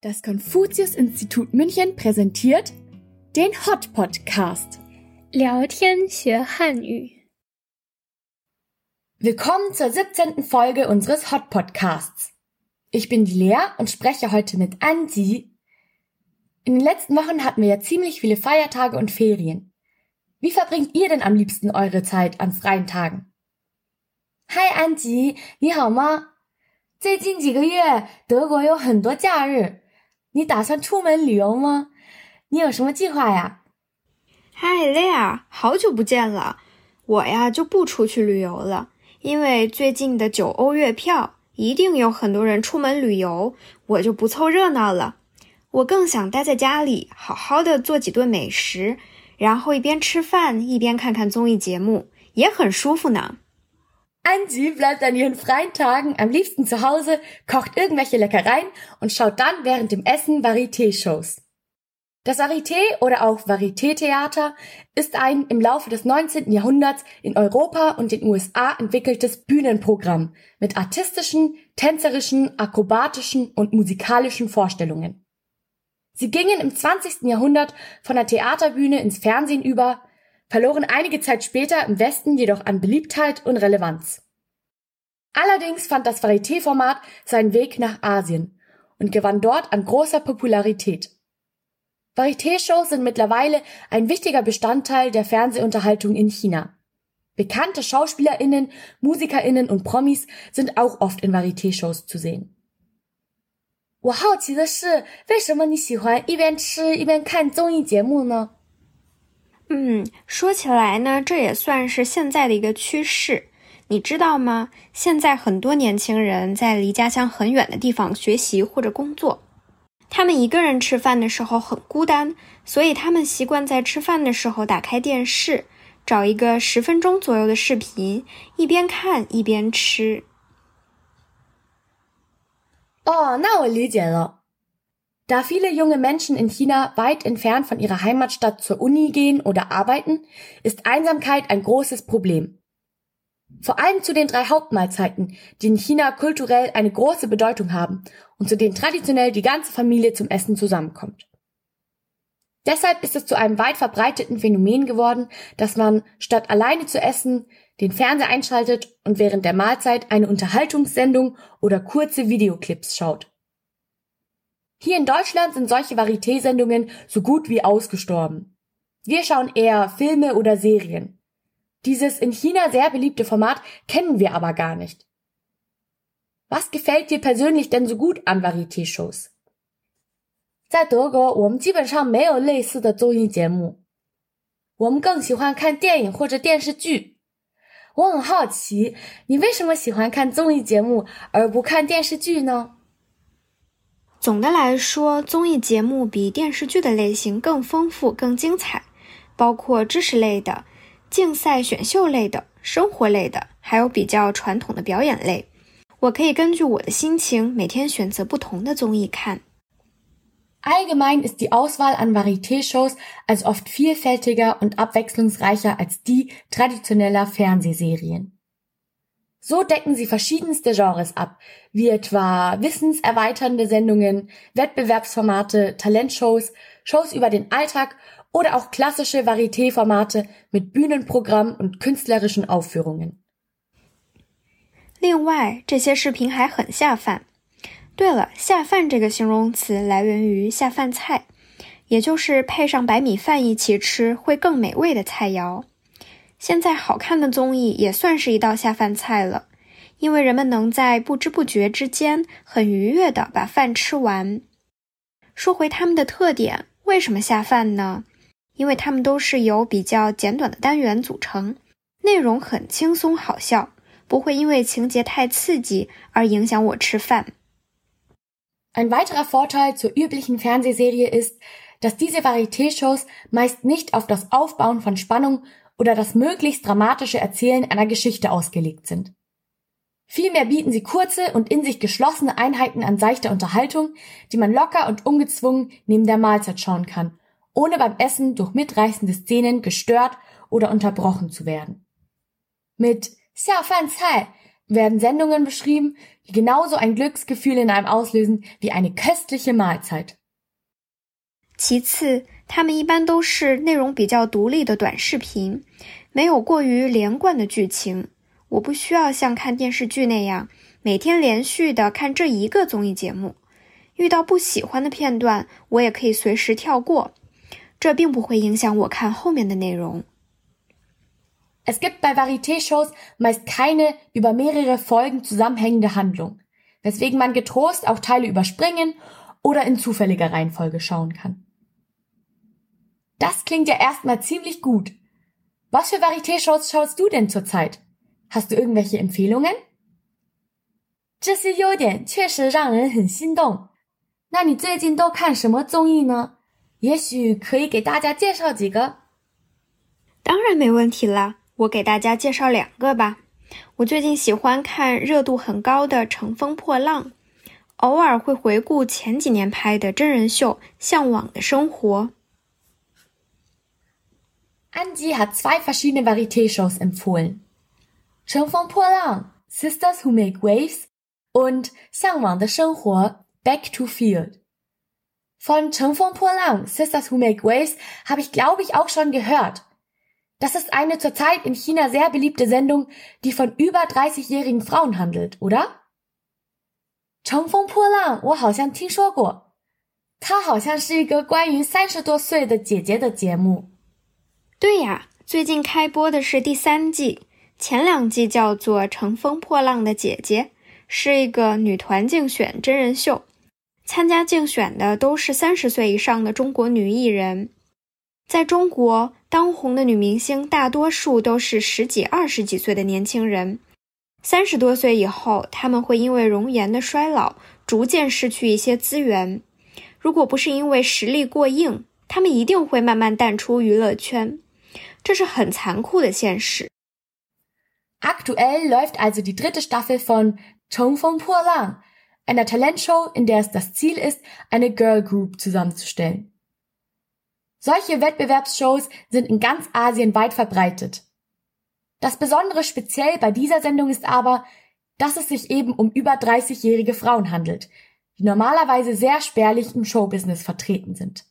Das Konfuzius-Institut München präsentiert den Hot Podcast. 聊天学汉语。 Willkommen zur 17. Folge unseres Hot Podcasts. Ich bin die Lea und spreche heute mit Anji. In den letzten Wochen hatten wir ja ziemlich viele Feiertage und Ferien. Wie verbringt ihr denn am liebsten eure Zeit an freien Tagen? Hi Anji, 你好吗？最近几个月德国有很多假日， 你打算出门旅游吗？你有什么计划呀？嗨，蕾亚，好久不见了。我呀就不出去旅游了，因为最近的九欧月票一定有很多人出门旅游，我就不凑热闹了。我更想待在家里，好好的做几顿美食，然后一边吃饭一边看看综艺节目，也很舒服呢。Angie bleibt an ihren freien Tagen am liebsten zu Hause, kocht irgendwelche Leckereien und schaut dann während dem Essen Varieté-Shows. Das Varieté oder auch Varieté-Theater ist ein im Laufe des 19. Jahrhunderts in Europa und den USA entwickeltes Bühnenprogramm mit artistischen, tänzerischen, akrobatischen und musikalischen Vorstellungen. Sie gingen im 20. Jahrhundert von der Theaterbühne ins Fernsehen über, verloren einige Zeit später im Westen jedoch an Beliebtheit und Relevanz. Allerdings fand das Varieté-Format seinen Weg nach Asien und gewann dort an großer Popularität. Varieté-Shows sind mittlerweile ein wichtiger Bestandteil der Fernsehunterhaltung in China. Bekannte SchauspielerInnen, MusikerInnen und Promis sind auch oft in Varieté-Shows zu sehen. 我好奇的是，为什么你喜欢一边吃一边看综艺节目呢？ 嗯，说起来呢，这也算是现在的一个趋势。你知道吗？现在很多年轻人在离家乡很远的地方学习或者工作，他们一个人吃饭的时候很孤单，所以他们习惯在吃饭的时候打开电视，找一个十分钟左右的视频，一边看一边吃。哦，那我理解了。Da viele junge Menschen in China weit entfernt von ihrer Heimatstadt zur Uni gehen oder arbeiten, ist Einsamkeit ein großes Problem. Vor allem zu den drei Hauptmahlzeiten, die in China kulturell eine große Bedeutung haben und zu denen traditionell die ganze Familie zum Essen zusammenkommt. Deshalb ist es zu einem weit verbreiteten Phänomen geworden, dass man statt alleine zu essen den Fernseher einschaltet und während der Mahlzeit eine Unterhaltungssendung oder kurze Videoclips schaut. Hier in Deutschland sind solche Varieté-Sendungen so gut wie ausgestorben. Wir schauen eher Filme oder Serien. Dieses in China sehr beliebte Format kennen wir aber gar nicht. Was gefällt dir persönlich denn so gut an Varieté-Shows? 在德国，我们基本上没有类似的综艺节目，我们更喜欢看电影或者电视剧。我很好奇，你为什么喜欢看综艺节目而不看电视剧呢？ 总的来说，综艺节目比电视剧的类型更丰富、更精彩，包括知识类的、竞赛选秀类的、生活类的，还有比较传统的表演类。我可以根据我的心情，每天选择不同的综艺看。Allgemein ist die Auswahl an Varieté-Shows also oft vielfältiger und abwechslungsreicher als die traditioneller Fernsehserien. So decken sie verschiedenste Genres ab, wie etwa wissenserweiternde Sendungen, Wettbewerbsformate, Talentshows, Shows über den Alltag oder auch klassische Varieté-Formate mit Bühnenprogramm und künstlerischen Aufführungen. 另外，这些视频还很下饭。对了，下饭这个形容词来源于下饭菜，也就是配上白米饭一起吃会更美味的菜肴。 现在好看的综艺也算是一道下饭菜了，因为人们能在不知不觉之间很愉悦的把饭吃完。说回他们的特点，为什么下饭呢？因为他们都是由比较简短的单元组成，内容很轻松好笑，不会因为情节太刺激而影响我吃饭。Ein weiterer Vorteil zur üblichen Fernsehserie ist, dass diese Varieté-Shows meist nicht auf das Aufbauen von Spannung oder das möglichst dramatische Erzählen einer Geschichte ausgelegt sind. Vielmehr bieten sie kurze und in sich geschlossene Einheiten an seichter Unterhaltung, die man locker und ungezwungen neben der Mahlzeit schauen kann, ohne beim Essen durch mitreißende Szenen gestört oder unterbrochen zu werden. Mit Xiao Fan Cai werden Sendungen beschrieben, die genauso ein Glücksgefühl in einem auslösen wie eine köstliche Mahlzeit. 其次，它们一般都是内容比较独立的短视频，没有过于连贯的剧情。我不需要像看电视剧那样每天连续的看这一个综艺节目。遇到不喜欢的片段，我也可以随时跳过，这并不会影响我看后面的内容。Es gibt bei Varieté-Shows meist keine über mehrere Folgen zusammenhängende Handlung, weswegen man getrost auch Teile überspringen oder in zufälliger Reihenfolge schauen kann. Das klingt ja erstmal ziemlich gut. Was für Varieté-Shows schaust du denn zurzeit? Hast du irgendwelche Empfehlungen? 这些优点确实让人很心动。那你最近都看什么综艺呢？也许可以给大家介绍几个。当然没问题了，我给大家介绍两个吧。我最近喜欢看热度很高的《乘风破浪》，偶尔会回顾前几年拍的真人秀《向往的生活》。Angie hat zwei verschiedene Varieté-Shows empfohlen:《乘风破浪》（Sisters Who Make Waves） und《向往的生活》Back to Field. Von 乘风破浪 Sisters Who Make Waves habe ich, glaube ich, auch schon gehört. Das ist eine zurzeit in China sehr beliebte Sendung, die von über 30-jährigen Frauen handelt, oder? 乘风破浪，我好像听说过。它好像是一个关于三十多岁的姐姐的节目。 对呀，最近开播的是第三季，前两季叫做《乘风破浪的姐姐》，是一个女团竞选真人秀。参加竞选的都是三十岁以上的中国女艺人。在中国，当红的女明星大多数都是十几、二十几岁的年轻人。三十多岁以后，他们会因为容颜的衰老，逐渐失去一些资源。如果不是因为实力过硬，他们一定会慢慢淡出娱乐圈。这是很残酷的现实。Aktuell läuft also die dritte Staffel von 乘风破浪。einer Talentshow, in der es das Ziel ist, eine Girl Group zusammenzustellen. Solche Wettbewerbsshows sind in ganz Asien weit verbreitet. Das Besondere speziell bei dieser Sendung ist aber, dass es sich eben um über 30-jährige Frauen handelt, die normalerweise sehr spärlich im Showbusiness vertreten sind.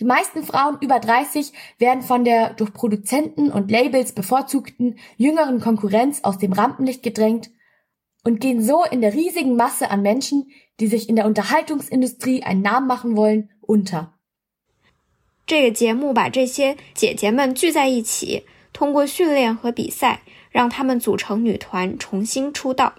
Die meisten Frauen über 30 werden von der durch Produzenten und Labels bevorzugten jüngeren Konkurrenz aus dem Rampenlicht gedrängt und gehen so in der riesigen Masse an Menschen, die sich in der Unterhaltungsindustrie einen Namen machen wollen, unter. 这个节目把这些姐姐们聚在一起，通过训练和比赛，让她们组成女团，重新出道。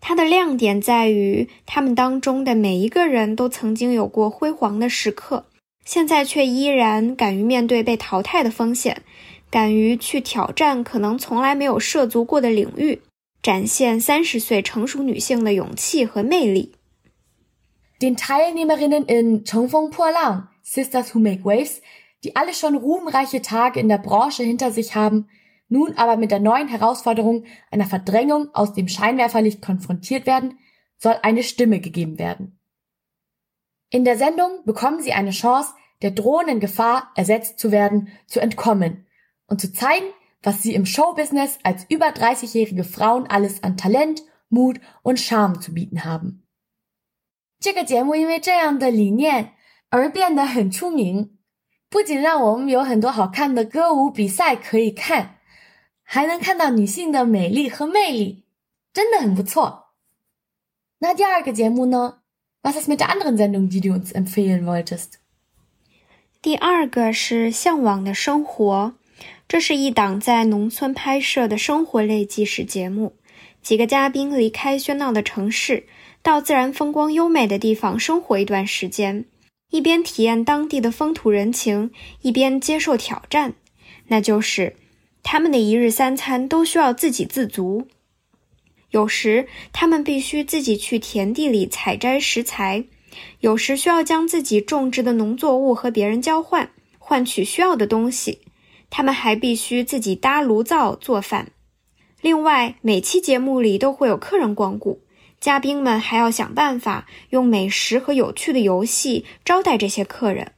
它的亮点在于，她们当中的每一个人都曾经有过辉煌的时刻， 现在却依然敢于面对被淘汰的风险，敢于去挑战可能从来没有涉足过的领域。展现三十岁成熟女性的勇气和魅力。Den Teilnehmerinnen in 乘风破浪 Sisters Who Make Waves, die alle schon ruhmreiche Tage in der Branche hinter sich haben, nun aber mit der neuen Herausforderung einer Verdrängung aus dem Scheinwerferlicht konfrontiert werden, soll eine Stimme gegeben werden. In der Sendung bekommen sie eine Chance, der drohenden Gefahr, ersetzt zu werden, zu entkommen und zu zeigen, was sie im Showbusiness als über 30-jährige Frauen alles an Talent, Mut und Charme zu bieten haben. 这个节目因为这样的理念而变得很出名，不仅让我们有很多好看的歌舞比赛可以看，还能看到女性的美丽和魅力，真的很不错。那第二个节目呢 ？Was ist mit der anderen Sendung, die du uns empfehlen wolltest? 第二个是《向往的生活》。这是一档在农村拍摄的生活类纪实节目。几个嘉宾离开喧闹的城市，到自然风光优美的地方生活一段时间，一边体验当地的风土人情，一边接受挑战，那就是他们的一日三餐都需要自给自足。有时他们必须自己去田地里采摘食材，有时需要将自己种植的农作物和别人交换，换取需要的东西。他们还必须自己搭炉灶做饭，另外每期节目里都会有客人光顾，嘉宾们还要想办法用美食和有趣的游戏招待这些客人。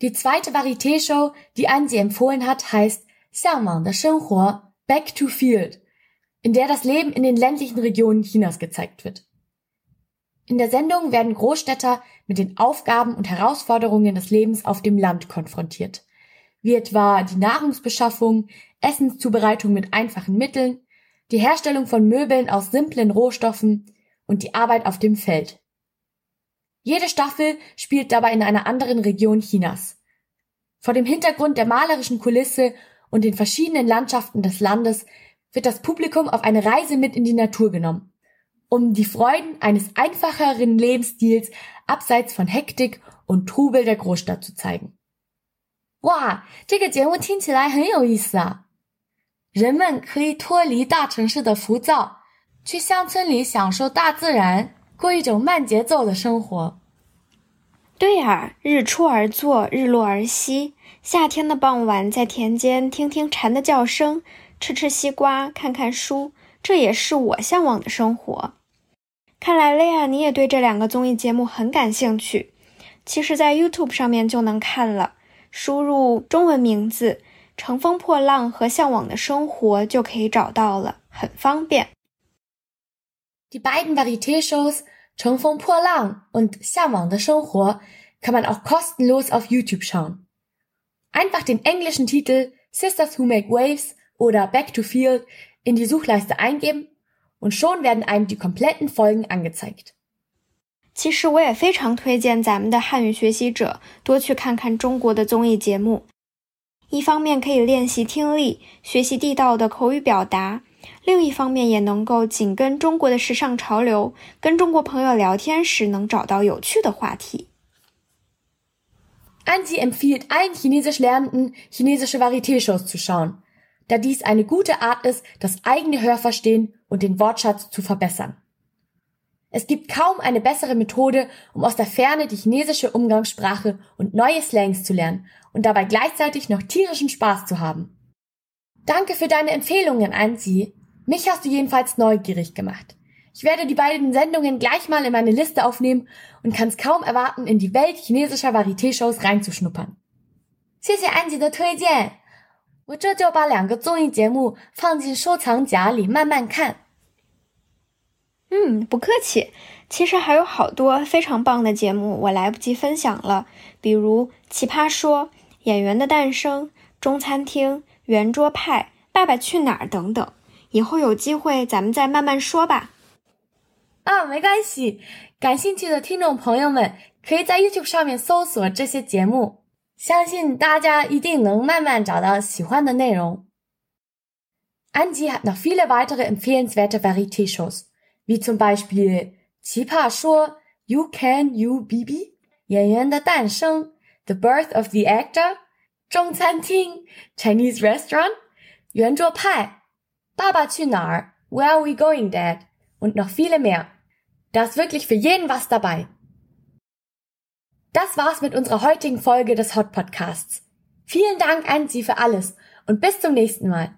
Die zweite Varieté-Show, die Angie empfohlen hat, heißt 向往的生活 Back to Field. In der das Leben in den ländlichen Regionen Chinas gezeigt wird. In der Sendung werden Großstädter mit den Aufgaben und Herausforderungen des Lebens auf dem Land konfrontiert, wie etwa die Nahrungsbeschaffung, Essenszubereitung mit einfachen Mitteln, die Herstellung von Möbeln aus simplen Rohstoffen und die Arbeit auf dem Feld. Jede Staffel spielt dabei in einer anderen Region Chinas. Vor dem Hintergrund der malerischen Kulisse und den verschiedenen Landschaften des Landes wird das Publikum auf eine Reise mit in die Natur genommen, um die Freuden eines einfacheren Lebensstils abseits von Hektik und Trubel der Großstadt zu zeigen. 哇，这个节目听起来很有意思啊！人们可以脱离大城市的浮躁，去乡村里享受大自然，过一种慢节奏的生活。对呀，日出而作，日落而息。夏天的傍晚，在田间听听蝉的叫声， 吃吃西瓜，看看书，这也是我向往的生活。看来雷亚，你也对这两个综艺节目很感兴趣。其实，在 YouTube 上面就能看了，输入中文名字。乘风破浪和向往的生活就可以找到了，很方便。Die beiden Varieté-Shows Cheng Feng Po Lang und 向往的生活 kann man auch kostenlos auf YouTube schauen. Einfach den englischen Titel Sisters Who Make Waves oder Back to Field in die Suchleiste eingeben und schon werden einem die kompletten Folgen angezeigt. 其实我也非常推荐咱们的汉语学习者多去看看中国的综艺节目。一方面可以练习听力，学习地道的口语表达；另一方面也能够紧跟中国的时尚潮流，跟中国朋友聊天时能找到有趣的话题。Angie empfiehlt allen Chinesisch Lernenden, chinesische Varieté-Shows zu schauen, da dies eine gute Art ist, das eigene Hörverstehen und den Wortschatz zu verbessern. Es gibt kaum eine bessere Methode, um aus der Ferne die chinesische Umgangssprache und neue Slangs zu lernen und dabei gleichzeitig noch tierischen Spaß zu haben. Danke für deine Empfehlungen, Anzi. Mich hast du jedenfalls neugierig gemacht. Ich werde die beiden Sendungen gleich mal in meine Liste aufnehmen und kann es kaum erwarten, in die Welt chinesischer Varieté-Shows reinzuschnuppern. 谢谢安吉的推荐， 我这就把两个综艺节目放进收藏夹里慢慢看。嗯，不客气。其实还有好多非常棒的节目，我来不及分享了，比如《奇葩说》《演员的诞生》《中餐厅》《圆桌派》《爸爸去哪儿》等等。以后有机会咱们再慢慢说吧。啊，没关系。感兴趣的听众朋友们，可以在 YouTube 上面搜索这些节目，相信大家一定能慢慢找到喜欢的内容。Angie hat noch viele weitere empfehlenswerte Varieté-Shows. wie zum Beispiel 奇葩说 You Can You Bibi 演员的诞生 The Birth of the Actor 中餐厅 Chinese Restaurant 圆桌派爸爸去哪儿 Where Are We Going Dad und noch viele mehr. Da ist wirklich für jeden was dabei. Das war's mit unserer heutigen Folge des Hot Podcasts. Vielen Dank an Sie für alles und bis zum nächsten Mal.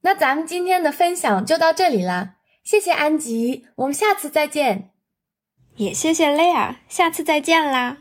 那咱们今天的分享就到这里啦。谢谢安吉，我们下次再见。也谢谢 Lea，下次再见啦。